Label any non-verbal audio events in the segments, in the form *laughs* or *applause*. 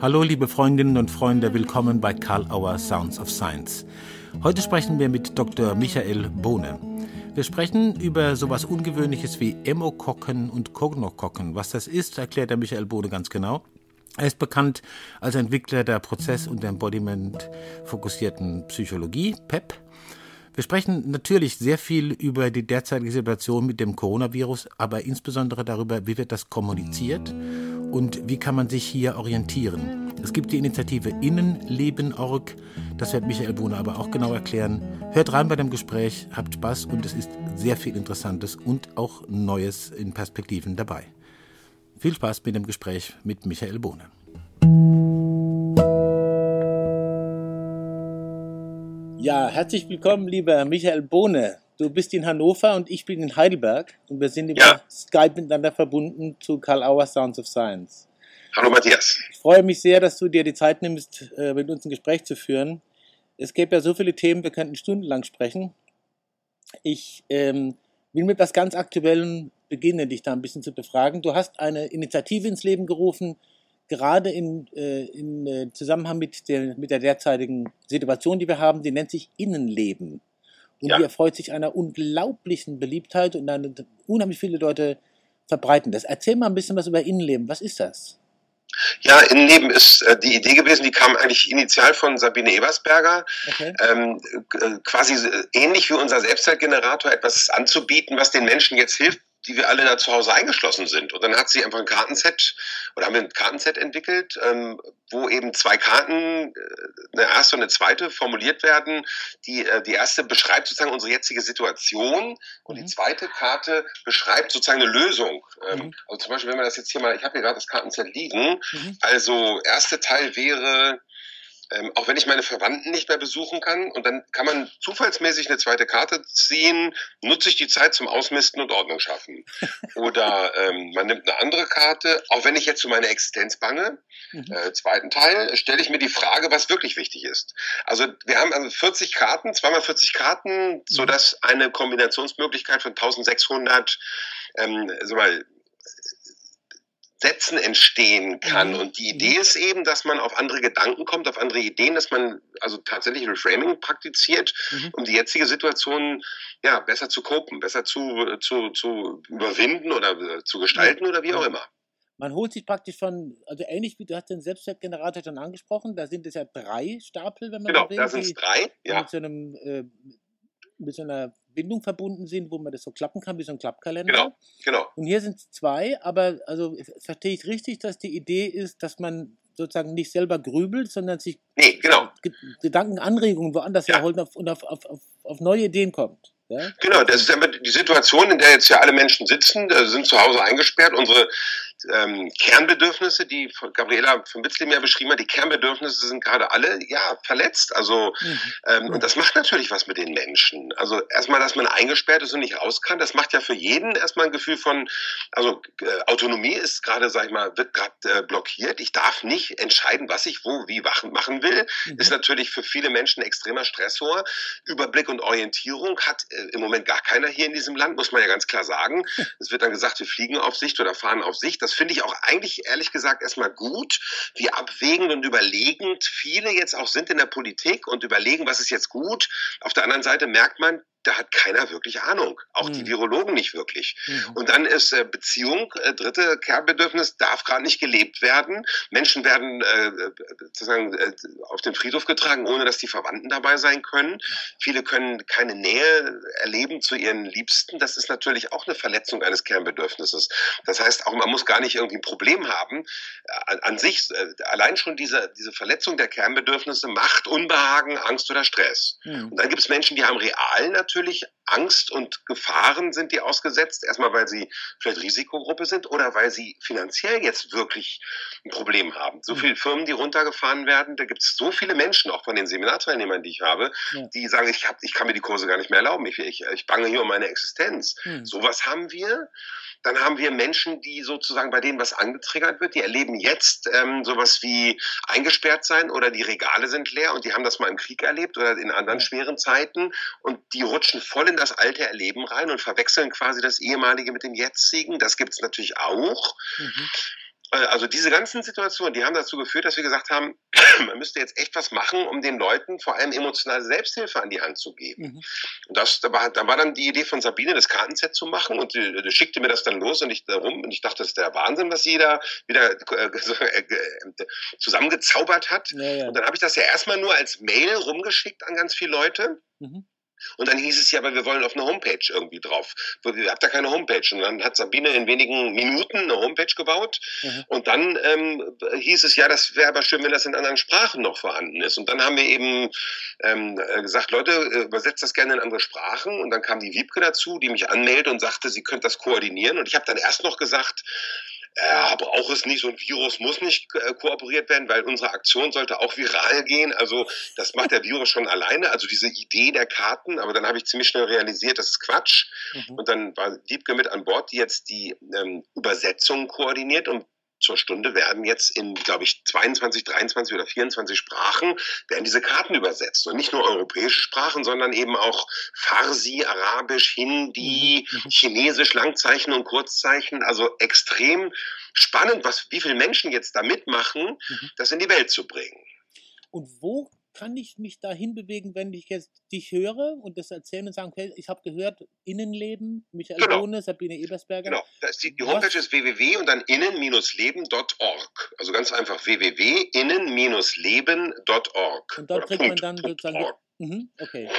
Hallo liebe Freundinnen und Freunde, willkommen bei Karl Auer Sounds of Science. Heute sprechen wir mit Dr. Michael Bohne. Wir sprechen über sowas Ungewöhnliches wie Emokokken und Kognokokken. Was das ist, erklärt der Michael Bohne ganz genau. Er ist bekannt als Entwickler der Prozess- und Embodiment-fokussierten Psychologie, PEP. Wir sprechen natürlich sehr viel über die derzeitige Situation mit dem Coronavirus, aber insbesondere darüber, wie wird das kommuniziert und wie kann man sich hier orientieren. Es gibt die Initiative Innenleben.org, das wird Michael Bohne aber auch genau erklären. Hört rein bei dem Gespräch, habt Spaß und es ist sehr viel Interessantes und auch Neues in Perspektiven dabei. Viel Spaß mit dem Gespräch mit Michael Bohne. Ja, herzlich willkommen, lieber Michael Bohne. Du bist in Hannover und ich bin in Heidelberg und wir sind über ja. Skype miteinander verbunden zu Karl Auer Sounds of Science. Hallo Matthias. Ich freue mich sehr, dass du dir die Zeit nimmst, äh, mit uns ein Gespräch zu führen. Es gäbe ja so viele Themen, wir könnten stundenlang sprechen. Ich ähm, will mit etwas ganz Aktuellem beginnen, dich da ein bisschen zu befragen. Du hast eine Initiative ins Leben gerufen, gerade in, äh, in äh, Zusammenhang mit der, mit der derzeitigen Situation, die wir haben, die nennt sich Innenleben. Und ja. die erfreut sich einer unglaublichen Beliebtheit und eine, unheimlich viele Leute verbreiten das. Erzähl mal ein bisschen was über Innenleben. Was ist das? Ja, Innenleben ist äh, die Idee gewesen, die kam eigentlich initial von Sabine Ebersberger, okay. ähm, äh, quasi ähnlich wie unser Selbstzeitgenerator etwas anzubieten, was den Menschen jetzt hilft, die wir alle da zu Hause eingeschlossen sind. Und dann hat sie einfach ein Kartenset oder haben wir ein Kartenset entwickelt, ähm, wo eben zwei Karten, äh, eine erste und eine zweite, formuliert werden. Die, äh, die erste beschreibt sozusagen unsere jetzige Situation und mhm. die zweite Karte beschreibt sozusagen eine Lösung. Ähm, mhm. Also zum Beispiel, wenn wir das jetzt hier mal, ich habe hier gerade das Kartenset liegen. Mhm. Also erste Teil wäre ähm, auch wenn ich meine Verwandten nicht mehr besuchen kann. Und dann kann man zufallsmäßig eine zweite Karte ziehen, nutze ich die Zeit zum Ausmisten und Ordnung schaffen. *laughs* Oder ähm, man nimmt eine andere Karte, auch wenn ich jetzt für meine Existenz bange. Mhm. Äh, zweiten Teil stelle ich mir die Frage, was wirklich wichtig ist. Also wir haben also 40 Karten, zweimal 40 Karten, mhm. sodass eine Kombinationsmöglichkeit von 1600 ähm, so mal Sätzen entstehen kann. Mhm. Und die Idee ist eben, dass man auf andere Gedanken kommt, auf andere Ideen, dass man also tatsächlich Reframing praktiziert, mhm. um die jetzige Situation ja besser zu kopen, besser zu, zu, zu überwinden oder zu gestalten oder wie auch immer. Man holt sich praktisch von, also ähnlich wie du hast den Selbstwertgenerator schon angesprochen, da sind es ja drei Stapel, wenn man genau, will. Genau, da sind es drei, ja. Mit so, einem, äh, mit so einer Bindung verbunden sind, wo man das so klappen kann, wie so ein Klappkalender. Genau, genau. Und hier sind es zwei, aber also verstehe ich richtig, dass die Idee ist, dass man sozusagen nicht selber grübelt, sondern sich nee, genau. Gedankenanregungen woanders ja. herholt und auf, auf, auf, auf neue Ideen kommt. Ja? Genau, das ist die Situation, in der jetzt ja alle Menschen sitzen, sind zu Hause eingesperrt. Unsere ähm, Kernbedürfnisse, die Gabriela von Bitzlim ja beschrieben hat, die Kernbedürfnisse sind gerade alle ja verletzt. Also mhm. ähm, und das macht natürlich was mit den Menschen. Also erstmal, dass man eingesperrt ist und nicht raus kann, das macht ja für jeden erstmal ein Gefühl von, also äh, Autonomie ist gerade, sag ich mal, wird gerade äh, blockiert. Ich darf nicht entscheiden, was ich wo wie machen will. Mhm. Ist natürlich für viele Menschen ein extremer Stressor. Überblick und Orientierung hat äh, im Moment gar keiner hier in diesem Land, muss man ja ganz klar sagen. *laughs* Es wird dann gesagt, wir fliegen auf Sicht oder fahren auf Sicht. Das finde ich auch eigentlich ehrlich gesagt erstmal gut, wie abwägend und überlegend viele jetzt auch sind in der Politik und überlegen, was ist jetzt gut. Auf der anderen Seite merkt man, da hat keiner wirklich Ahnung, auch mhm. die Virologen nicht wirklich. Mhm. Und dann ist äh, Beziehung, äh, dritte Kernbedürfnis, darf gerade nicht gelebt werden. Menschen werden äh, sozusagen äh, auf den Friedhof getragen, ohne dass die Verwandten dabei sein können. Viele können keine Nähe erleben zu ihren Liebsten. Das ist natürlich auch eine Verletzung eines Kernbedürfnisses. Das heißt, auch man muss gar nicht irgendwie ein Problem haben. An, an sich, äh, allein schon diese, diese Verletzung der Kernbedürfnisse macht Unbehagen, Angst oder Stress. Mhm. Und dann gibt es Menschen, die haben real natürlich Angst und Gefahren sind die ausgesetzt. Erstmal, weil sie vielleicht Risikogruppe sind oder weil sie finanziell jetzt wirklich ein Problem haben. So viele Firmen, die runtergefahren werden, da gibt es so viele Menschen, auch von den Seminarteilnehmern, die ich habe, ja. die sagen, ich, hab, ich kann mir die Kurse gar nicht mehr erlauben. Ich, ich, ich bange hier um meine Existenz. Mhm. Sowas haben wir. Dann haben wir Menschen, die sozusagen bei denen was angetriggert wird, die erleben jetzt ähm, sowas wie eingesperrt sein oder die Regale sind leer und die haben das mal im Krieg erlebt oder in anderen schweren Zeiten und die rutschen voll in das alte Erleben rein und verwechseln quasi das ehemalige mit dem jetzigen. Das gibt es natürlich auch. Mhm. äh, also diese ganzen Situationen, die haben dazu geführt, dass wir gesagt haben, *clears throat* man müsste jetzt echt was machen, um den Leuten vor allem emotionale Selbsthilfe an die Hand zu geben. Mhm. Und das, da war, da war dann die Idee von Sabine, das Kartenset zu machen und die, die schickte mir das dann los und ich darum und ich dachte, das ist der Wahnsinn, was sie da wieder äh, äh, zusammengezaubert hat. Ja, ja. Und dann habe ich das ja erstmal nur als Mail rumgeschickt an ganz viele Leute. Mhm. Und dann hieß es ja, aber wir wollen auf eine Homepage irgendwie drauf. Ihr habt da keine Homepage. Und dann hat Sabine in wenigen Minuten eine Homepage gebaut. Mhm. Und dann ähm, hieß es ja, das wäre aber schön, wenn das in anderen Sprachen noch vorhanden ist. Und dann haben wir eben ähm, äh, gesagt, Leute, äh, übersetzt das gerne in andere Sprachen. Und dann kam die Wiebke dazu, die mich anmeldete und sagte, sie könnte das koordinieren. Und ich habe dann erst noch gesagt, ja, braucht es nicht, so ein Virus muss nicht äh, kooperiert werden, weil unsere Aktion sollte auch viral gehen. Also das macht der Virus schon alleine. Also diese Idee der Karten, aber dann habe ich ziemlich schnell realisiert, das ist Quatsch. Mhm. Und dann war Diebke mit an Bord, die jetzt die ähm, Übersetzung koordiniert und zur Stunde werden jetzt in, glaube ich, 22, 23 oder 24 Sprachen werden diese Karten übersetzt. Und nicht nur europäische Sprachen, sondern eben auch Farsi, Arabisch, Hindi, mhm. mhm. Chinesisch, Langzeichen und Kurzzeichen. Also extrem spannend, was, wie viele Menschen jetzt da mitmachen, mhm. das in die Welt zu bringen. Und wo kann ich mich dahin bewegen, wenn ich jetzt dich höre und das erzählen und sagen, okay, ich habe gehört, Innenleben, Michael genau. Bohne, Sabine Ebersberger. Genau, die, die, Homepage ist www und dann innen-leben.org. Also ganz einfach www.innen-leben.org. Und dort kriegt man dann sozusagen, mhm, okay.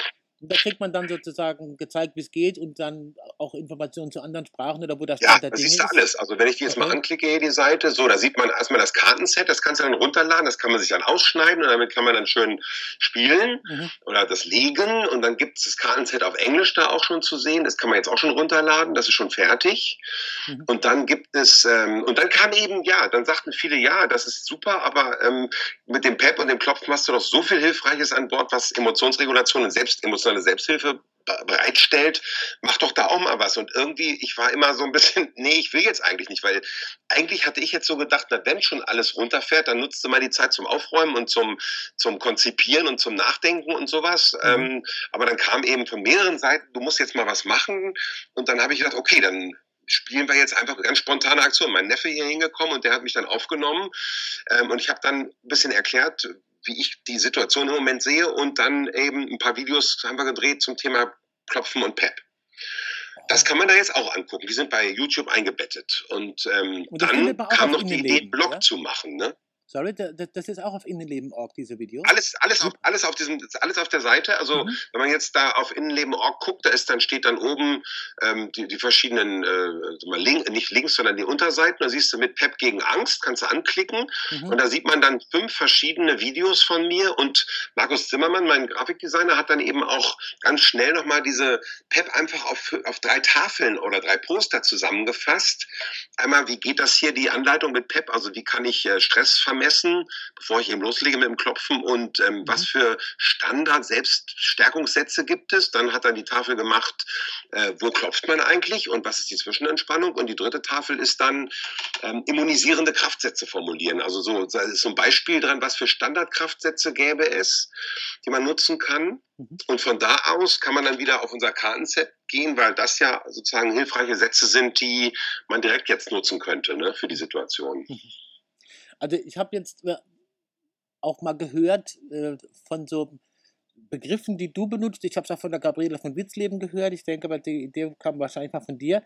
Und da kriegt man dann sozusagen gezeigt, wie es geht und dann auch Informationen zu anderen Sprachen oder wo das Ja, das ist alles. Also wenn ich die jetzt okay. mal anklicke hier die Seite, so, da sieht man erstmal das Kartenset, das kannst du dann runterladen, das kann man sich dann ausschneiden und damit kann man dann schön spielen mhm. oder das legen und dann gibt es das Kartenset auf Englisch da auch schon zu sehen, das kann man jetzt auch schon runterladen, das ist schon fertig. Mhm. Und dann gibt es, ähm, und dann kam eben, ja, dann sagten viele, ja, das ist super, aber ähm, mit dem Pep und dem Klopfen hast du doch so viel Hilfreiches an Bord, was Emotionsregulation und Selbstemotion eine Selbsthilfe bereitstellt, mach doch da auch mal was. Und irgendwie, ich war immer so ein bisschen, *laughs* nee, ich will jetzt eigentlich nicht, weil eigentlich hatte ich jetzt so gedacht, na, wenn schon alles runterfährt, dann nutzt du mal die Zeit zum Aufräumen und zum, zum Konzipieren und zum Nachdenken und sowas. Mhm. Ähm, aber dann kam eben von mehreren Seiten, du musst jetzt mal was machen. Und dann habe ich gedacht, okay, dann spielen wir jetzt einfach ganz spontane Aktion. Mein Neffe hier hingekommen und der hat mich dann aufgenommen ähm, und ich habe dann ein bisschen erklärt, wie ich die Situation im Moment sehe und dann eben ein paar Videos haben wir gedreht zum Thema Klopfen und Pep. Das kann man da jetzt auch angucken. Die sind bei YouTube eingebettet. Und, ähm, und dann kam noch die Idee, Blog ja? zu machen. Ne? Sorry, das ist auch auf Innenleben.org, diese Videos? Alles, alles, auf, alles, auf diesem, alles auf der Seite. Also, mhm. wenn man jetzt da auf Innenleben.org guckt, da ist dann steht dann oben ähm, die, die verschiedenen, äh, link, nicht links, sondern die Unterseiten. Da siehst du mit Pep gegen Angst, kannst du anklicken. Mhm. Und da sieht man dann fünf verschiedene Videos von mir. Und Markus Zimmermann, mein Grafikdesigner, hat dann eben auch ganz schnell nochmal diese Pep einfach auf, auf drei Tafeln oder drei Poster zusammengefasst. Einmal, wie geht das hier, die Anleitung mit Pep? Also, wie kann ich äh, Stress vermeiden? Messen, bevor ich eben loslege mit dem Klopfen und ähm, mhm. was für Standard-Selbststärkungssätze gibt es. Dann hat er die Tafel gemacht, äh, wo klopft man eigentlich und was ist die Zwischenentspannung. Und die dritte Tafel ist dann ähm, immunisierende Kraftsätze formulieren. Also so, da ist so ein Beispiel dran, was für Standardkraftsätze gäbe es, die man nutzen kann. Mhm. Und von da aus kann man dann wieder auf unser Kartenset gehen, weil das ja sozusagen hilfreiche Sätze sind, die man direkt jetzt nutzen könnte ne, für die Situation. Mhm. Also ich habe jetzt äh, auch mal gehört äh, von so Begriffen, die du benutzt. Ich habe es auch von der Gabriele von Witzleben gehört. Ich denke aber, die Idee kam wahrscheinlich mal von dir.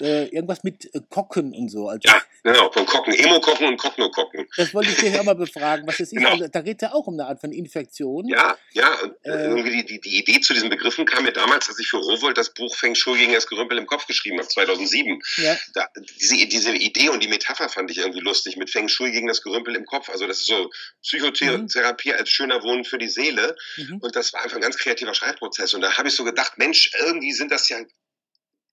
Äh, irgendwas mit äh, Kocken und so. Also, ja, genau, von Kocken. Emo-Kocken und Kokno-Kocken. Das wollte ich dir auch mal befragen, was das ist. Genau. Also, da geht ja auch um eine Art von Infektion. Ja, ja. Äh, irgendwie die, die, die, Idee zu diesen Begriffen kam mir damals, als ich für Rowold das Buch Feng Shui gegen das Gerümpel im Kopf geschrieben habe, 2007. Ja. Da, diese, diese Idee und die Metapher fand ich irgendwie lustig mit Feng Shui gegen das Gerümpel im Kopf. Also das ist so Psychotherapie mhm. als schöner Wohnen für die Seele. Mhm. Und das war einfach ein ganz kreativer Schreibprozess. Und da habe ich so gedacht, Mensch, irgendwie sind das ja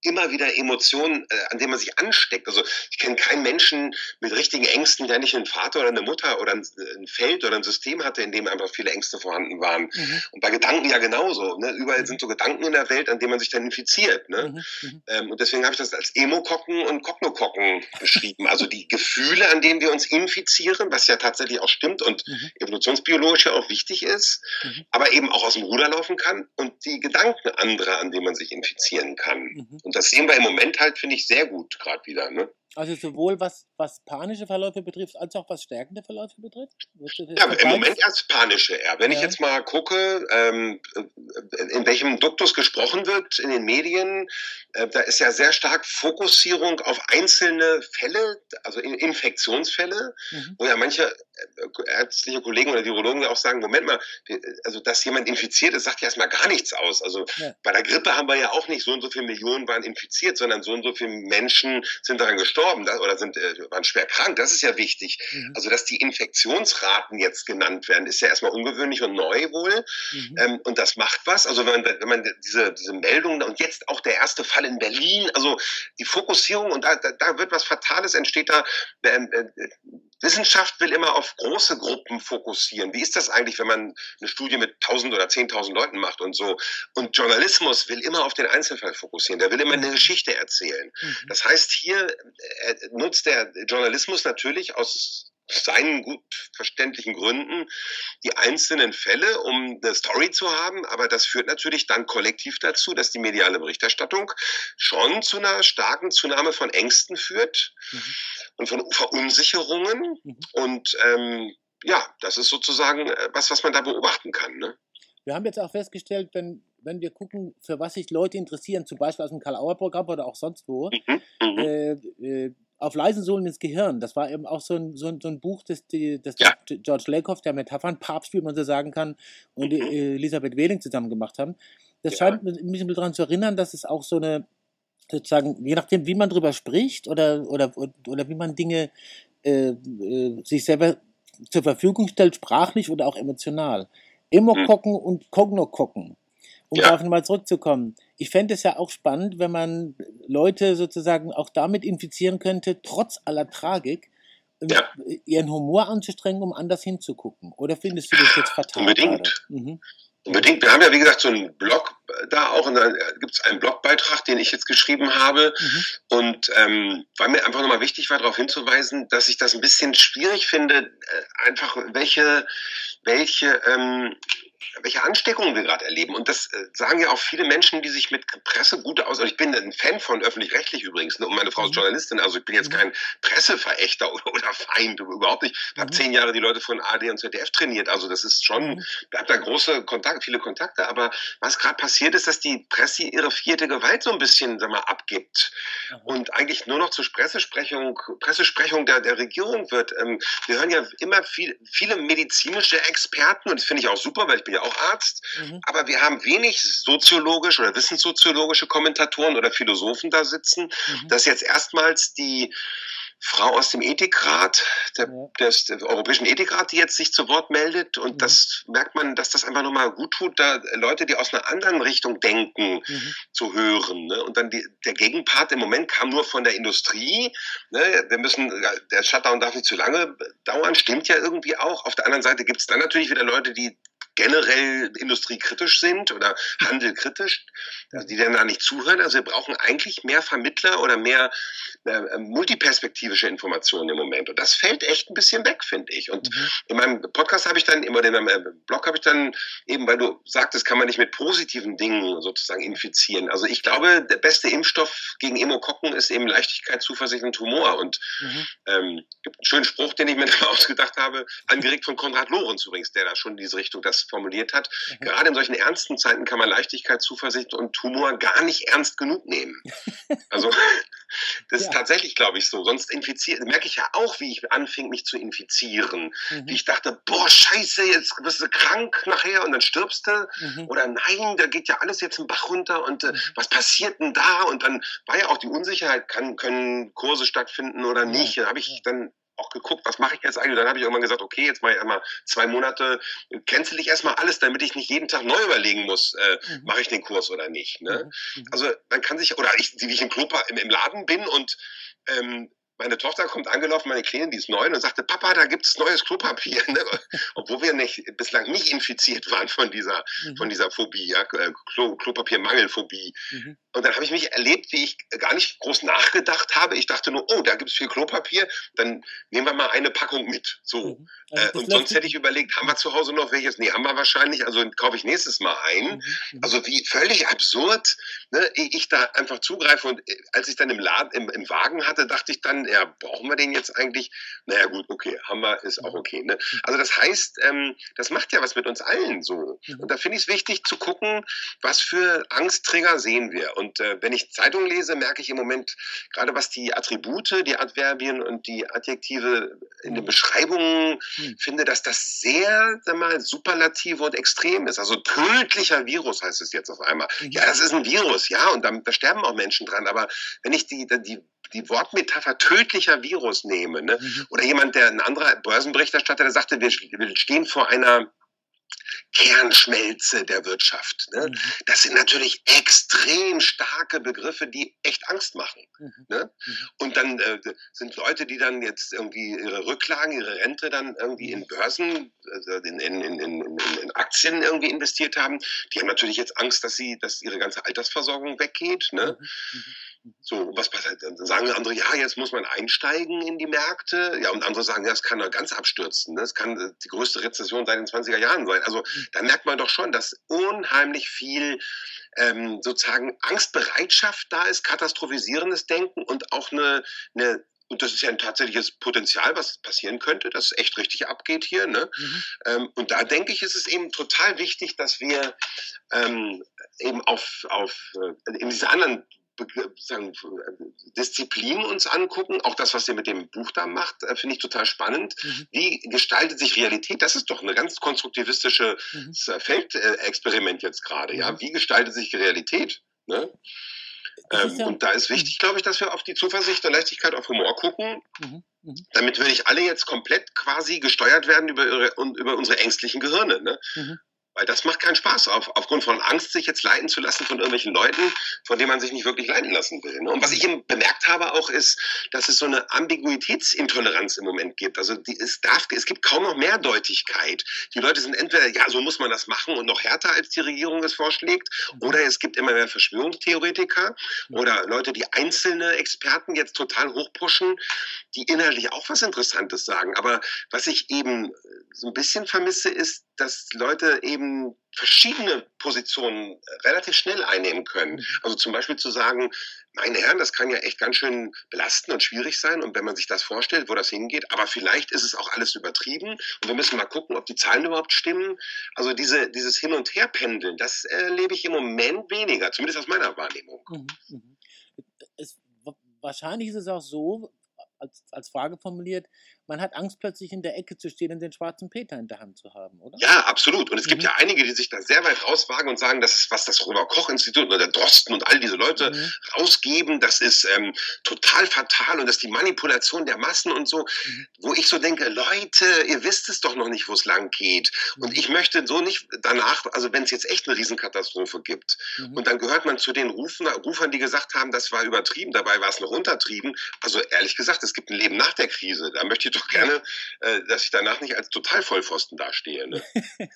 immer wieder Emotionen, äh, an denen man sich ansteckt. Also ich kenne keinen Menschen mit richtigen Ängsten, der nicht einen Vater oder eine Mutter oder ein, ein Feld oder ein System hatte, in dem einfach viele Ängste vorhanden waren. Mhm. Und bei Gedanken ja genauso. Ne? Überall sind so Gedanken in der Welt, an denen man sich dann infiziert. Ne? Mhm. mhm. Ähm, und deswegen habe ich das als Emokokken und Koknokokken beschrieben. Also die Gefühle, an denen wir uns infizieren, was ja tatsächlich auch stimmt und mhm. evolutionsbiologisch ja auch wichtig ist, mhm. aber eben auch aus dem Ruder laufen kann und die Gedanken anderer, an denen man sich infizieren kann. Und das sehen wir im Moment halt, finde ich, sehr gut gerade wieder. Ne? Also sowohl was, was panische Verläufe betrifft, als auch was stärkende Verläufe betrifft? Ja, im Moment erst panische eher. Wenn ja. ich jetzt mal gucke, ähm, in welchem Duktus gesprochen wird in den Medien, äh, da ist ja sehr stark Fokussierung auf einzelne Fälle, also Infektionsfälle, mhm. wo ja manche äh, ärztliche Kollegen oder Virologen auch sagen, Moment mal, also dass jemand infiziert ist, sagt ja erstmal gar nichts aus. Also ja. bei der Grippe haben wir ja auch nicht so und so viele Millionen waren infiziert, sondern so und so viele Menschen sind daran gestorben gestorben oder sind, äh, waren schwer krank. Das ist ja wichtig. Mhm. Also, dass die Infektionsraten jetzt genannt werden, ist ja erstmal ungewöhnlich und neu wohl. Mhm. Ähm, und das macht was. Also, wenn man, wenn man diese, diese Meldungen und jetzt auch der erste Fall in Berlin, also die Fokussierung und da, da, da wird was Fatales entsteht da. Ähm, äh, Wissenschaft will immer auf große Gruppen fokussieren. Wie ist das eigentlich, wenn man eine Studie mit 1000 oder 10.000 Leuten macht und so? Und Journalismus will immer auf den Einzelfall fokussieren. Der will immer eine mhm. Geschichte erzählen. Mhm. Das heißt, hier äh, nutzt der Journalismus natürlich aus seinen gut verständlichen Gründen die einzelnen Fälle, um eine Story zu haben. Aber das führt natürlich dann kollektiv dazu, dass die mediale Berichterstattung schon zu einer starken Zunahme von Ängsten führt mhm. und von Verunsicherungen. Mhm. Und ähm, ja, das ist sozusagen äh, was, was man da beobachten kann. Ne? Wir haben jetzt auch festgestellt, wenn, wenn wir gucken, für was sich Leute interessieren, zum Beispiel aus dem Karl-Auer-Programm oder auch sonst wo, mhm. mhm. Äh, äh, auf leisen Sohlen ins Gehirn. Das war eben auch so ein, so ein, so ein Buch, das, die, das ja. George Lakoff, der Metaphernpapst, wie man so sagen kann, und mhm. Elisabeth Wehling zusammen gemacht haben. Das ja. scheint mich ein bisschen daran zu erinnern, dass es auch so eine, sozusagen, je nachdem, wie man drüber spricht oder, oder, oder wie man Dinge äh, äh, sich selber zur Verfügung stellt, sprachlich oder auch emotional. Immokokken mhm. und Kognokokken um ja. darauf nochmal zurückzukommen. Ich fände es ja auch spannend, wenn man Leute sozusagen auch damit infizieren könnte, trotz aller Tragik, ja. ihren Humor anzustrengen, um anders hinzugucken. Oder findest du das jetzt fatal? Unbedingt. Mhm. Unbedingt. Wir haben ja, wie gesagt, so einen Blog da auch, und da gibt es einen Blogbeitrag, den ich jetzt geschrieben habe. Mhm. Und ähm, weil mir einfach nochmal wichtig war, darauf hinzuweisen, dass ich das ein bisschen schwierig finde, äh, einfach welche, welche ähm, welche Ansteckungen wir gerade erleben. Und das äh, sagen ja auch viele Menschen, die sich mit Presse gut aus. Ich bin ein Fan von öffentlich-rechtlich übrigens. Ne? Und meine Frau ist mhm. Journalistin, also ich bin jetzt mhm. kein Presseverächter *laughs* oder, oder Feind, überhaupt nicht. Ich habe mhm. zehn Jahre die Leute von AD und ZDF trainiert. Also das ist schon, ich habe da große Kontakte, viele Kontakte. Aber was gerade passiert ist, dass die Presse ihre vierte Gewalt so ein bisschen sag mal, abgibt. Und eigentlich nur noch zur Pressesprechung, Pressesprechung der, der Regierung wird. Ähm, wir hören ja immer viel, viele medizinische Experten und das finde ich auch super, weil ich bin ja auch Arzt, mhm. aber wir haben wenig soziologische oder wissenssoziologische Kommentatoren oder Philosophen da sitzen, mhm. dass jetzt erstmals die Frau aus dem Ethikrat, der, des, der Europäischen Ethikrat, die jetzt sich zu Wort meldet. Und mhm. das merkt man, dass das einfach nochmal gut tut, da Leute, die aus einer anderen Richtung denken, mhm. zu hören. Ne? Und dann die, der Gegenpart im Moment kam nur von der Industrie. Ne? Wir müssen, der Shutdown darf nicht zu lange dauern, stimmt ja irgendwie auch. Auf der anderen Seite gibt es dann natürlich wieder Leute, die generell industriekritisch sind oder handelkritisch, also die dann da nicht zuhören. Also wir brauchen eigentlich mehr Vermittler oder mehr äh, multiperspektivische Informationen im Moment. Und das fällt echt ein bisschen weg, finde ich. Und mhm. in meinem Podcast habe ich dann, immer in meinem Blog habe ich dann eben, weil du sagtest, kann man nicht mit positiven Dingen sozusagen infizieren. Also ich glaube, der beste Impfstoff gegen Emokokken ist eben Leichtigkeit, Zuversicht und Humor. Und mhm. ähm, gibt einen schönen Spruch, den ich mir *laughs* da ausgedacht habe, angeregt von Konrad Lorenz übrigens, der da schon in diese Richtung das formuliert hat. Mhm. Gerade in solchen ernsten Zeiten kann man Leichtigkeit, Zuversicht und Humor gar nicht ernst genug nehmen. *laughs* Also das ja. ist tatsächlich, glaube ich, so. Sonst infiziert, merke ich ja auch, wie ich anfing, mich zu infizieren. Mhm. Wie ich dachte, boah, scheiße, jetzt bist du krank nachher und dann stirbst du. Mhm. Oder nein, da geht ja alles jetzt im Bach runter und äh, mhm. was passiert denn da? Und dann war ja auch die Unsicherheit, kann, können Kurse stattfinden oder nicht. Da habe ich dann auch geguckt, was mache ich jetzt eigentlich? Und dann habe ich irgendwann gesagt, okay, jetzt mache ich einmal zwei Monate, cancel ich erstmal alles, damit ich nicht jeden Tag neu überlegen muss, äh, mhm. mache ich den Kurs oder nicht. Ne? Mhm. mhm. Also man kann sich, oder ich, wie ich im, Club, im, im Laden bin und ähm, meine Tochter kommt angelaufen, meine Kleine, die ist neun, und sagte, Papa, da gibt's neues Klopapier. Ne? *laughs* Obwohl wir nicht, bislang nicht infiziert waren von dieser, mhm. von dieser Phobie, ja? Klo, Klopapiermangelphobie. Mhm. Und dann habe ich mich erlebt, wie ich gar nicht groß nachgedacht habe. Ich dachte nur, oh, da gibt es viel Klopapier, dann nehmen wir mal eine Packung mit. So. Mhm. Also äh, und sonst hätte ich überlegt, haben wir zu Hause noch welches? Nee, haben wir wahrscheinlich, also kaufe ich nächstes Mal ein. Mhm. mhm. Also wie völlig absurd, ne, ich da einfach zugreife. Und äh, als ich dann im Laden, im, im Wagen hatte, dachte ich dann, ja, brauchen wir den jetzt eigentlich? Naja, gut, okay, haben wir, ist auch mhm. okay. Ne? Mhm. Also das heißt, ähm, das macht ja was mit uns allen so. Und da finde ich es wichtig zu gucken, was für Angstträger sehen wir. Und äh, wenn ich Zeitungen lese, merke ich im Moment, gerade was die Attribute, die Adverbien und die Adjektive in den Beschreibungen hm. finde, dass das sehr, sag mal, superlativ und extrem ist. Also tödlicher Virus heißt es jetzt auf einmal. Mhm. Ja, das ist ein Virus, ja, und da, da sterben auch Menschen dran. Aber wenn ich die, die die Wortmetapher tödlicher Virus nehme, ne? Mhm. oder jemand, der ein anderer Börsenberichterstatter, der sagte, wir, wir stehen vor einer Kernschmelze der Wirtschaft. Ne? Mhm. Das sind natürlich extrem starke Begriffe, die echt Angst machen. Mhm. Ne? Mhm. Und dann äh, sind Leute, die dann jetzt irgendwie ihre Rücklagen, ihre Rente dann irgendwie in Börsen, äh, in, in, in, in, Aktien irgendwie investiert haben, die haben natürlich jetzt Angst, dass sie, dass ihre ganze Altersversorgung weggeht. Ne? Mhm. So, was passiert? Dann sagen andere, ja, jetzt muss man einsteigen in die Märkte. Ja, und andere sagen, ja, das kann doch ganz abstürzen. Das kann äh, die größte Rezession seit den 20er Jahren sein. Also mhm. da merkt man doch schon, dass unheimlich viel ähm, sozusagen Angstbereitschaft da ist, katastrophisierendes Denken und auch eine, eine und das ist ja ein tatsächliches Potenzial, was passieren könnte, dass es echt richtig abgeht hier. Ne? Mhm. Ähm, und da denke ich, ist es eben total wichtig, dass wir ähm, eben auf, auf äh, in diese anderen sagen, Disziplinen uns angucken. Auch das, was ihr mit dem Buch da macht, äh, finde ich total spannend. Mhm. Wie gestaltet sich Realität? Das ist doch ein ganz konstruktivistisches mhm. Feldexperiment jetzt gerade. Ja, mhm. wie gestaltet sich Realität? Ne? Ähm, ja und da ist wichtig, glaube ich, dass wir auf die Zuversicht und Leichtigkeit, auf Humor gucken, mhm. Mhm. damit wir nicht alle jetzt komplett quasi gesteuert werden über, ihre, über unsere ängstlichen Gehirne. Ne? Mhm. Weil das macht keinen Spaß, auf, aufgrund von Angst sich jetzt leiten zu lassen von irgendwelchen Leuten, von denen man sich nicht wirklich leiten lassen will. Ne? Und was ich eben bemerkt habe auch ist, dass es so eine Ambiguitätsintoleranz im Moment gibt. Also die, es, darf, es gibt kaum noch Mehrdeutigkeit. Die Leute sind entweder, ja, so muss man das machen und noch härter, als die Regierung es vorschlägt, oder es gibt immer mehr Verschwörungstheoretiker oder Leute, die einzelne Experten jetzt total hochpushen, die inhaltlich auch was Interessantes sagen. Aber was ich eben so ein bisschen vermisse, ist, dass Leute eben verschiedene Positionen äh, relativ schnell einnehmen können. Mhm. Also zum Beispiel zu sagen, meine Herren, das kann ja echt ganz schön belastend und schwierig sein. Und wenn man sich das vorstellt, wo das hingeht, aber vielleicht ist es auch alles übertrieben. Und wir müssen mal gucken, ob die Zahlen überhaupt stimmen. Also diese, dieses Hin- und Herpendeln, das erlebe ich im Moment weniger, zumindest aus meiner Wahrnehmung. Mhm. mhm. Es, wahrscheinlich ist es auch so, als, als Frage formuliert, man hat Angst, plötzlich in der Ecke zu stehen und den schwarzen Peter in der Hand zu haben, oder? Ja, absolut. Und es gibt mhm. ja einige, die sich da sehr weit rauswagen und sagen, das ist, was das Robert-Koch-Institut oder der Drosten und all diese Leute mhm. rausgeben, das ist ähm, total fatal und das ist die Manipulation der Massen und so, mhm. wo ich so denke, Leute, ihr wisst es doch noch nicht, wo es lang geht. Und mhm. ich möchte so nicht danach, also wenn es jetzt echt eine Riesenkatastrophe gibt mhm. und dann gehört man zu den Rufen, Rufern, die gesagt haben, das war übertrieben, dabei war es noch untertrieben. Also ehrlich gesagt, es gibt ein Leben nach der Krise. Da möchte ich doch gerne, äh, dass ich danach nicht als total Vollpfosten dastehe. Ne? *laughs*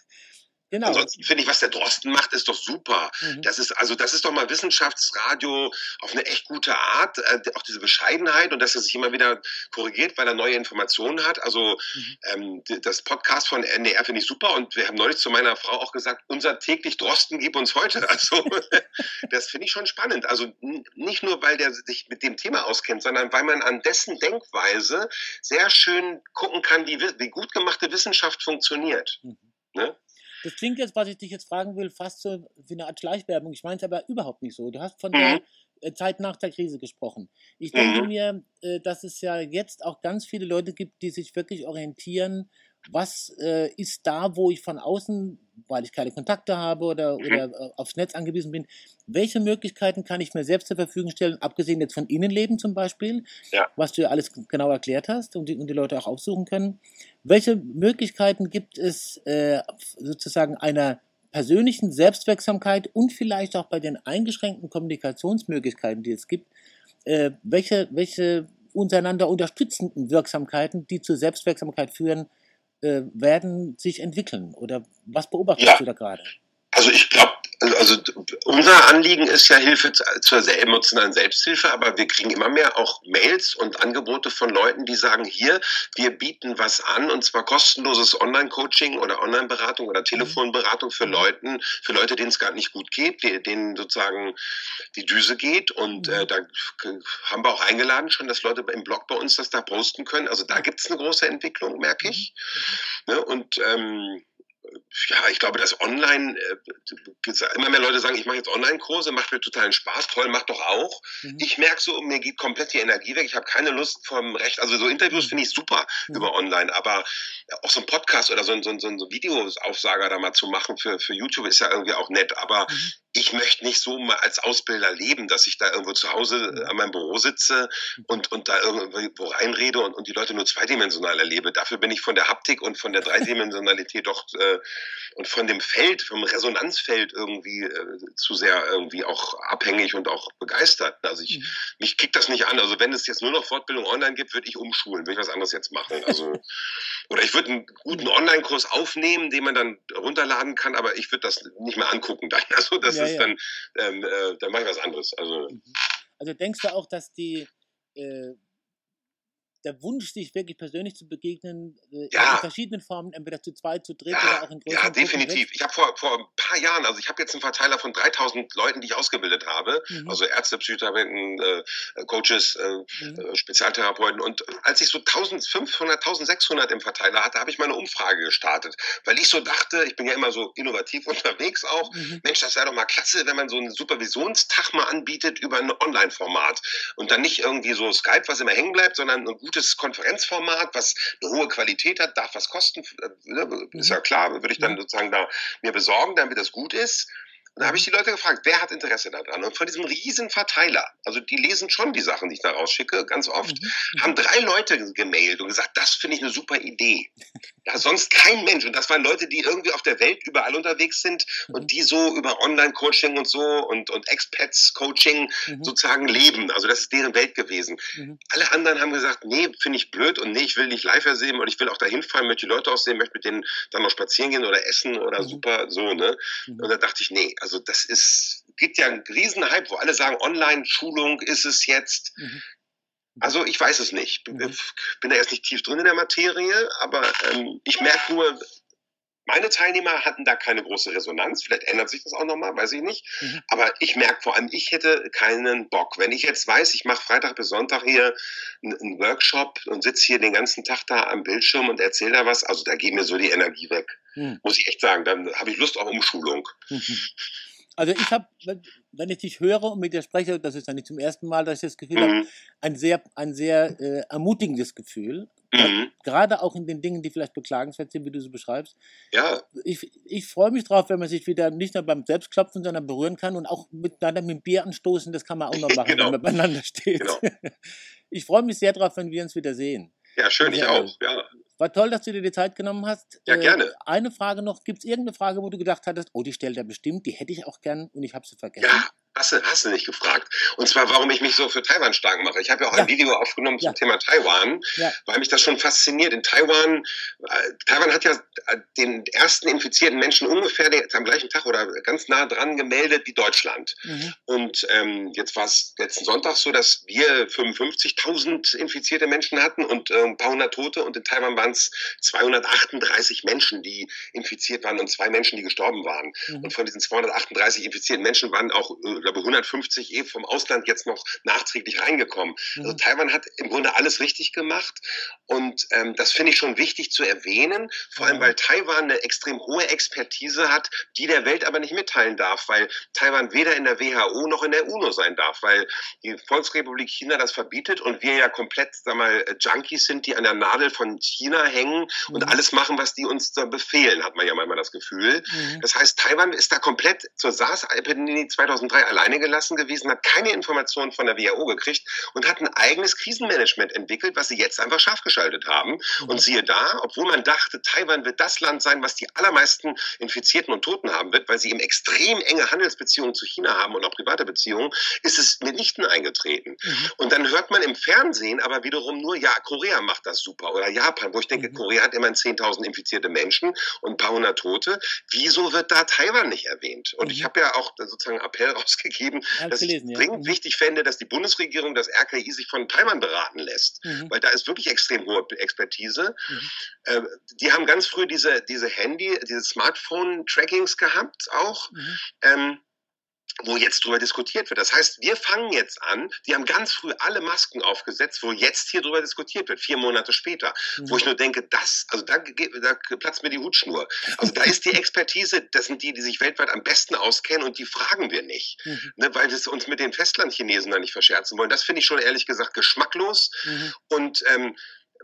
Genau. Ansonsten finde ich, was der Drosten macht, ist doch super. Mhm. Das ist, also, das ist doch mal Wissenschaftsradio auf eine echt gute Art. Äh, auch diese Bescheidenheit und dass er sich immer wieder korrigiert, weil er neue Informationen hat. Also, mhm. ähm, das Podcast von NDR finde ich super und wir haben neulich zu meiner Frau auch gesagt, unser täglich Drosten gibt uns heute. *laughs* Also, das finde ich schon spannend. Also, nicht nur, weil der sich mit dem Thema auskennt, sondern weil man an dessen Denkweise sehr schön gucken kann, wie, wie gut gemachte Wissenschaft funktioniert. Mhm. Ne? Das klingt jetzt, was ich dich jetzt fragen will, fast so wie eine Art Schleichwerbung. Ich meine es aber überhaupt nicht so. Du hast von mhm. der äh, Zeit nach der Krise gesprochen. Ich denke mhm. mir, äh, dass es ja jetzt auch ganz viele Leute gibt, die sich wirklich orientieren was äh, ist da, wo ich von außen, weil ich keine Kontakte habe oder, mhm. oder äh, aufs Netz angewiesen bin, welche Möglichkeiten kann ich mir selbst zur Verfügung stellen, abgesehen jetzt von Innenleben zum Beispiel, ja. was du ja alles genau erklärt hast und die, und die Leute auch aufsuchen können. Welche Möglichkeiten gibt es äh, sozusagen einer persönlichen Selbstwirksamkeit und vielleicht auch bei den eingeschränkten Kommunikationsmöglichkeiten, die es gibt, äh, welche, welche untereinander unterstützenden Wirksamkeiten, die zur Selbstwirksamkeit führen, äh, werden sich entwickeln? Oder was beobachtest ja. du da gerade? Also ich glaube, also unser Anliegen ist ja Hilfe zur emotionalen Selbsthilfe, aber wir kriegen immer mehr auch Mails und Angebote von Leuten, die sagen, hier, wir bieten was an und zwar kostenloses Online-Coaching oder Online-Beratung oder Telefonberatung für mhm. Leuten, für Leute, denen es gar nicht gut geht, denen sozusagen die Düse geht und mhm. äh, da haben wir auch eingeladen schon, dass Leute im Blog bei uns das da posten können. Also da gibt es eine große Entwicklung, merke ich. Mhm. Ne? Und ähm, ja, ich glaube, dass online, äh, immer mehr Leute sagen, ich mache jetzt Online-Kurse, macht mir totalen Spaß, toll, macht doch auch. Mhm. Ich merke so, mir geht komplett die Energie weg, ich habe keine Lust vom Recht, also so Interviews mhm. finde ich super mhm. über online, aber auch so ein Podcast oder so ein, so ein, so ein Videoaufsager da mal zu machen für, für YouTube ist ja irgendwie auch nett, aber mhm ich möchte nicht so mal als Ausbilder leben, dass ich da irgendwo zu Hause äh, an meinem Büro sitze und, und da irgendwo reinrede und, und die Leute nur zweidimensional erlebe. Dafür bin ich von der Haptik und von der Dreidimensionalität *laughs* doch äh, und von dem Feld, vom Resonanzfeld irgendwie äh, zu sehr irgendwie auch abhängig und auch begeistert. Also ich, mhm. mich kickt das nicht an. Also wenn es jetzt nur noch Fortbildung online gibt, würde ich umschulen, würde ich was anderes jetzt machen. Also *laughs* oder ich würde einen guten Online-Kurs aufnehmen, den man dann runterladen kann, aber ich würde das nicht mehr angucken dann. *laughs* Also das ja, ist ja. dann, ähm, äh, dann mache ich was anderes. Also, mhm. also denkst du auch, dass die äh, der Wunsch, sich wirklich persönlich zu begegnen, äh, ja. in verschiedenen Formen, entweder zu zweit, zu dritt ja, oder auch in größeren Ja, definitiv. Ich habe vor, vor ein paar Jahren, also ich habe jetzt einen Verteiler von 3000 Leuten, die ich ausgebildet habe, mhm. also Ärzte, Psychotherapeuten, äh, Coaches, äh, mhm. Äh, Spezialtherapeuten. Und als ich so 1500, 1600 im Verteiler hatte, habe ich mal eine Umfrage gestartet, weil ich so dachte, ich bin ja immer so innovativ *laughs* unterwegs auch, mhm. Mensch, das wäre doch mal klasse, wenn man so einen Supervisionstag mal anbietet über ein Online-Format und dann nicht irgendwie so Skype, was immer hängen bleibt, sondern ein gutes Konferenzformat, was eine hohe Qualität hat, darf was kosten, äh, ne, ist ja mhm. klar, würde ich dann sozusagen da mir besorgen, damit das gut ist. Und da habe ich die Leute gefragt, wer hat Interesse daran? Und von diesem riesen Verteiler, also die lesen schon die Sachen, die ich da rausschicke, ganz oft, mhm. mhm. haben drei Leute gemailt und gesagt, das finde ich eine super Idee. Ja, sonst kein Mensch. Und das waren Leute, die irgendwie auf der Welt überall unterwegs sind mhm. und die so über Online-Coaching und so und, und Expats-Coaching mhm. sozusagen leben. Also das ist deren Welt gewesen. Mhm. Alle anderen haben gesagt, nee, finde ich blöd und nee, ich will nicht live sehen und ich will auch dahin fahren, möchte die Leute aussehen, möchte mit denen dann noch spazieren gehen oder essen oder mhm. super so, ne? Und da dachte ich, nee, also das ist, gibt ja einen Riesenhype, wo alle sagen, Online-Schulung ist es jetzt. Mhm. Also ich weiß es nicht. Mhm. Bin da erst nicht tief drin in der Materie, aber ähm, ich merke nur, meine Teilnehmer hatten da keine große Resonanz. Vielleicht ändert sich das auch nochmal, weiß ich nicht. Mhm. Aber ich merke vor allem, ich hätte keinen Bock. Wenn ich jetzt weiß, ich mache Freitag bis Sonntag hier einen Workshop und sitze hier den ganzen Tag da am Bildschirm und erzähle da was, also da geht mir so die Energie weg. Mhm. Muss ich echt sagen. Dann habe ich Lust auf Umschulung. Mhm. *laughs* Also ich habe, wenn ich dich höre und mit dir spreche, das ist ja nicht zum ersten Mal, dass ich das Gefühl mhm. habe, ein sehr, ein sehr äh, ermutigendes Gefühl. Mhm. Gerade auch in den Dingen, die vielleicht beklagenswert sind, wie du sie beschreibst. Ja. Ich, ich freue mich drauf, wenn man sich wieder nicht nur beim Selbstklopfen, sondern berühren kann und auch miteinander mit dem Bier anstoßen. Das kann man auch noch *laughs* machen, genau. wenn man beieinander steht. Genau. *laughs* Ich freue mich sehr drauf, wenn wir uns wieder sehen. Ja, schön, ich auch. Ja. War toll, dass du dir die Zeit genommen hast. Ja, gerne. Äh, eine Frage noch. Gibt es irgendeine Frage, wo du gedacht hattest, oh, die stellt er bestimmt, die hätte ich auch gern und ich habe sie vergessen? Ja, Hast du, hast du nicht gefragt. Und zwar, warum ich mich so für Taiwan stark mache. Ich habe ja auch ja. ein Video aufgenommen zum ja. Thema Taiwan, ja. weil mich das schon fasziniert. In Taiwan, äh, Taiwan hat ja äh, den ersten infizierten Menschen ungefähr den, am gleichen Tag oder ganz nah dran gemeldet wie Deutschland. Mhm. Und ähm, jetzt war es letzten Sonntag so, dass wir 55.000 infizierte Menschen hatten und äh, ein paar hundert Tote. Und in Taiwan waren es 238 Menschen, die infiziert waren und zwei Menschen, die gestorben waren. Mhm. Und von diesen 238 infizierten Menschen waren auch äh, glaube 150 eh vom Ausland jetzt noch nachträglich reingekommen. Also mhm. Also Taiwan hat im Grunde alles richtig gemacht und ähm, das finde ich schon wichtig zu erwähnen, vor allem weil Taiwan eine extrem hohe Expertise hat, die der Welt aber nicht mitteilen darf, weil Taiwan weder in der WHO noch in der UNO sein darf, weil die Volksrepublik China das verbietet und wir ja komplett, sag mal, Junkies sind, die an der Nadel von China hängen mhm. und alles machen, was die uns da befehlen, hat man ja manchmal das Gefühl. Mhm. Das heißt, Taiwan ist da komplett zur SARS-Epidemie 2003 alleine gelassen gewesen, hat keine Informationen von der WHO gekriegt und hat ein eigenes Krisenmanagement entwickelt, was sie jetzt einfach scharf geschaltet haben. Mhm. Und siehe da, obwohl man dachte, Taiwan wird das Land sein, was die allermeisten Infizierten und Toten haben wird, weil sie eben extrem enge Handelsbeziehungen zu China haben und auch private Beziehungen, ist es mitnichten eingetreten. Mhm. Und dann hört man im Fernsehen aber wiederum nur, ja, Korea macht das super oder Japan, wo ich denke, mhm. Korea hat immerhin 10.000 infizierte Menschen und ein paar hundert Tote. Wieso wird da Taiwan nicht erwähnt? Und mhm. ich habe ja auch sozusagen Appell *laughs* rausgegeben, dass gelesen, ich dringend ja. wichtig fände, dass die Bundesregierung, das RKI sich von Taiwan beraten lässt, mhm. weil da ist wirklich extrem hohe Expertise. Mhm. Äh, die haben ganz früh diese, diese Handy, diese Smartphone-Trackings gehabt auch. Mhm. Ähm, wo jetzt drüber diskutiert wird. Das heißt, wir fangen jetzt an, die haben ganz früh alle Masken aufgesetzt, wo jetzt hier drüber diskutiert wird, vier Monate später. Mhm. Wo ich nur denke, das, also da, da platzt mir die Hutschnur. Also da ist die Expertise, das sind die, die sich weltweit am besten auskennen und die fragen wir nicht. Mhm. Ne, weil wir uns mit den Festlandchinesen da nicht verscherzen wollen. Das finde ich schon ehrlich gesagt geschmacklos. Mhm. Und ähm,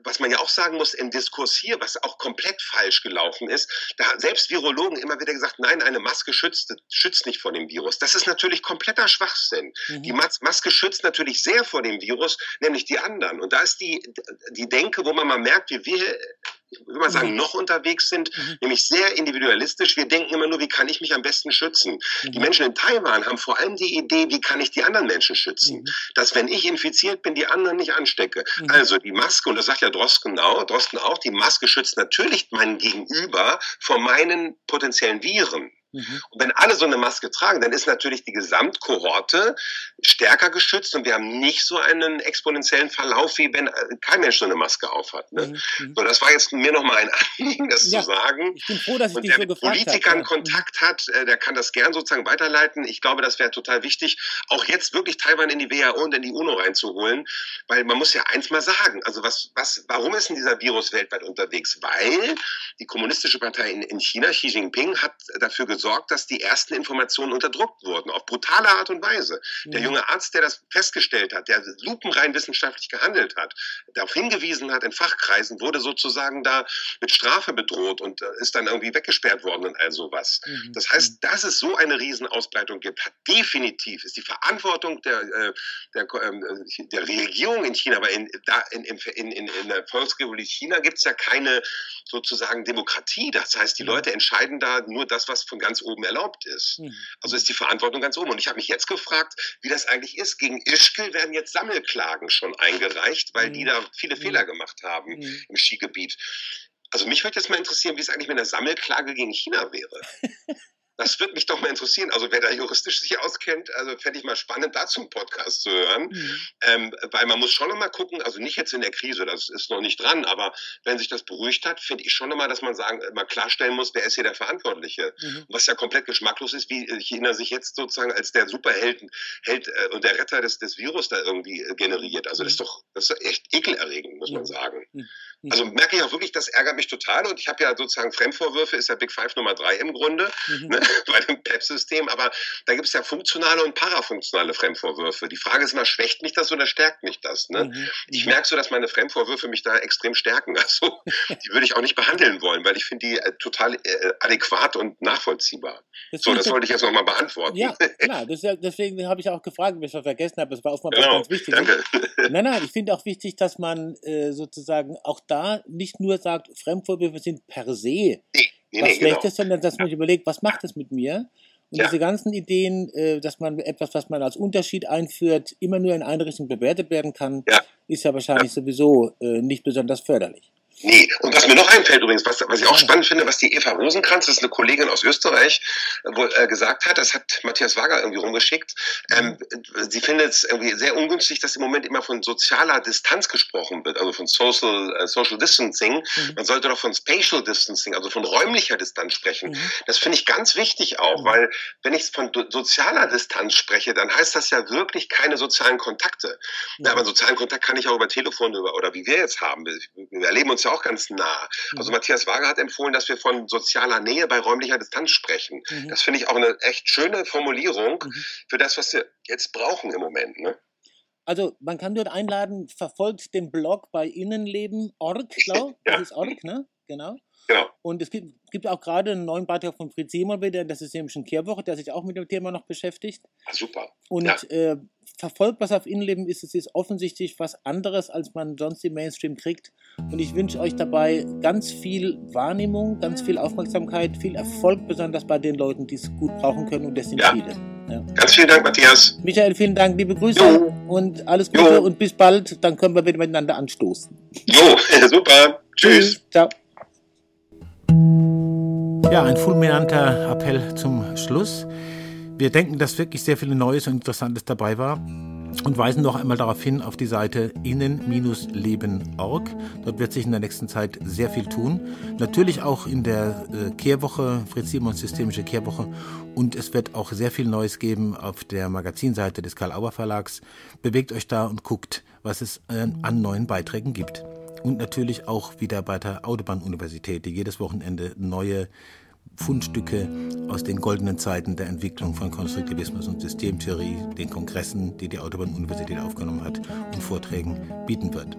was man ja auch sagen muss, im Diskurs hier, was auch komplett falsch gelaufen ist, da haben selbst Virologen immer wieder gesagt, nein, eine Maske schützt, schützt nicht vor dem Virus. Das ist natürlich kompletter Schwachsinn. Mhm. Die Mas Maske schützt natürlich sehr vor dem Virus, nämlich die anderen. Und da ist die, die Denke, wo man mal merkt, wie wir ich würde mal sagen, mhm. noch unterwegs sind, mhm. nämlich sehr individualistisch. Wir denken immer nur, wie kann ich mich am besten schützen? Mhm. Die Menschen in Taiwan haben vor allem die Idee, wie kann ich die anderen Menschen schützen? Mhm. Dass wenn ich infiziert bin, die anderen nicht anstecke. Mhm. Also die Maske, und das sagt ja Drosten auch, Drosten auch, die Maske schützt natürlich mein Gegenüber vor meinen potenziellen Viren. Mhm. Und wenn alle so eine Maske tragen, dann ist natürlich die Gesamtkohorte stärker geschützt und wir haben nicht so einen exponentiellen Verlauf, wie wenn äh, kein Mensch so eine Maske aufhat. Ne? Mhm. mhm. So, das war jetzt mir nochmal ein Anliegen, das *laughs* ja, zu sagen. Ich bin froh, dass ich und dich so gefragt Politikern habe. Kontakt hat, äh, der kann das gern sozusagen weiterleiten. Ich glaube, das wäre total wichtig, auch jetzt wirklich Taiwan in die WHO und in die UNO reinzuholen, weil man muss ja eins mal sagen, also was, was, warum ist denn dieser Virus weltweit unterwegs? Weil die kommunistische Partei in, in China, Xi Jinping, hat dafür gesorgt, gesorgt, dass die ersten Informationen unterdrückt wurden, auf brutale Art und Weise. Mhm. Der junge Arzt, der das festgestellt hat, der lupenrein wissenschaftlich gehandelt hat, darauf hingewiesen hat in Fachkreisen, wurde sozusagen da mit Strafe bedroht und äh, ist dann irgendwie weggesperrt worden und all sowas. Mhm. Das heißt, mhm. dass es so eine Riesenausbreitung gibt, hat definitiv, ist die Verantwortung der, äh, der, ähm, der Regierung in China, aber in, da in, in, in, in der Volksrepublik China gibt es ja keine sozusagen Demokratie. Das heißt, die. Leute entscheiden da nur das, was von ganz oben erlaubt ist. Mhm. Also ist die Verantwortung ganz oben. Und ich habe mich jetzt gefragt, wie das eigentlich ist. Gegen Ischgl werden jetzt Sammelklagen schon eingereicht, weil mhm. die da viele mhm. Fehler gemacht haben mhm. im Skigebiet. Also mich würde jetzt mal interessieren, wie es eigentlich mit einer Sammelklage gegen China wäre. *laughs* Das würde mich doch mal interessieren. Also wer da juristisch sich auskennt, also fände ich mal spannend, dazu einen Podcast zu hören. Mhm. Ähm, weil man muss schon noch mal gucken, also nicht jetzt in der Krise, das ist noch nicht dran, aber wenn sich das beruhigt hat, finde ich schon noch mal, dass man sagen, mal klarstellen muss, wer ist hier der Verantwortliche. Mhm. Was ja komplett geschmacklos ist, wie China sich jetzt sozusagen als der Superheld Held, äh, und der Retter des, des Virus da irgendwie äh, generiert. Also das ist mhm. doch, das ist echt ekelerregend, muss man sagen. Mhm. Also merke ich auch wirklich, das ärgert mich total und ich habe ja sozusagen Fremdvorwürfe, ist ja Big Five Nummer drei im Grunde. Mhm. Ne? *laughs* bei dem PEP-System, aber da gibt es ja funktionale und parafunktionale Fremdvorwürfe. Die Frage ist immer, schwächt mich das oder stärkt mich das? Ne? Mhm. Ich mhm. merke so, dass meine Fremdvorwürfe mich da extrem stärken. *laughs* Also *laughs* die würde ich auch nicht behandeln wollen, weil ich finde die äh, total äh, adäquat und nachvollziehbar. Das so, das wollte ich jetzt nochmal beantworten. Ja, klar. Ja, deswegen habe ich auch gefragt, wenn ich was vergessen habe. Das war oftmals genau, ganz wichtig. Danke. Nein, nein, ich finde auch wichtig, dass man äh, sozusagen auch da nicht nur sagt, Fremdvorwürfe sind per se nee nee, was nee, Schlechtes, genau. sondern dass man sich überlegt, was macht das mit mir? Und ja. diese ganzen Ideen, äh, dass man etwas, was man als Unterschied einführt, immer nur in eine Richtung bewertet werden kann, ja. ist ja wahrscheinlich ja. sowieso äh, nicht besonders förderlich. Nee, und was mir noch einfällt übrigens, was, was ich auch spannend finde, was die Eva Rosenkranz, das ist eine Kollegin aus Österreich, wohl äh, gesagt hat, das hat Matthias Wager irgendwie rumgeschickt, ähm, sie findet es irgendwie sehr ungünstig, dass im Moment immer von sozialer Distanz gesprochen wird, also von Social, äh, Social Distancing. Mhm. Man sollte doch von Spatial Distancing, also von räumlicher Distanz sprechen. Mhm. Das finde ich ganz wichtig auch, mhm. weil wenn ich von sozialer Distanz spreche, dann heißt das ja wirklich keine sozialen Kontakte. Ja, aber sozialen Kontakt kann ich auch über Telefon über, oder wie wir jetzt haben. Wir, wir erleben uns ja auch ganz nah. Also mhm. Matthias Wager hat empfohlen, dass wir von sozialer Nähe bei räumlicher Distanz sprechen. Mhm. Das finde ich auch eine echt schöne Formulierung mhm. für das, was wir jetzt brauchen im Moment. Ne? Also man kann dort einladen, verfolgt den Blog bei Innenleben.org, glaube *laughs* ja. Das ist org, ne? Genau. Genau. Und es gibt, gibt auch gerade einen neuen Beitrag von Fritz Simon wieder, ist nämlich ein Kehrwoche, der sich auch mit dem Thema noch beschäftigt. Ah, super. Und Ja. äh, verfolgt, was auf Innenleben ist, es ist offensichtlich was anderes, als man sonst im Mainstream kriegt. Und ich wünsche euch dabei ganz viel Wahrnehmung, ganz viel Aufmerksamkeit, viel Erfolg, besonders bei den Leuten, die es gut brauchen können. Und das sind Ja. viele. Ja. Ganz vielen Dank, Matthias. Michael, vielen Dank, liebe Grüße Jo. und alles Gute Jo. und bis bald. Dann können wir wieder miteinander anstoßen. Jo, *laughs* super. Tschüss. Ciao. Ja, ein fulminanter Appell zum Schluss. Wir denken, dass wirklich sehr viel Neues und Interessantes dabei war und weisen noch einmal darauf hin auf die Seite innen-leben.org. Dort wird sich in der nächsten Zeit sehr viel tun. Natürlich auch in der äh, Kehrwoche, Fritz Simons Systemische Kehrwoche. Und es wird auch sehr viel Neues geben auf der Magazinseite des Karl-Auer Verlags. Bewegt euch da und guckt, was es äh, an neuen Beiträgen gibt. Und natürlich auch wieder bei der Autobahn-Universität, die jedes Wochenende neue Fundstücke aus den goldenen Zeiten der Entwicklung von Konstruktivismus und Systemtheorie, den Kongressen, die die Autobahn-Universität aufgenommen hat, und Vorträgen bieten wird.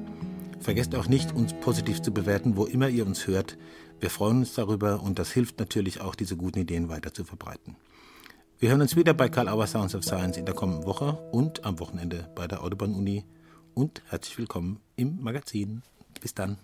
Vergesst auch nicht, uns positiv zu bewerten, wo immer ihr uns hört. Wir freuen uns darüber und das hilft natürlich auch, diese guten Ideen weiter zu verbreiten. Wir hören uns wieder bei Karl Auer Sounds of Science in der kommenden Woche und am Wochenende bei der Autobahn-Uni. Und herzlich willkommen im Magazin. Bis dann.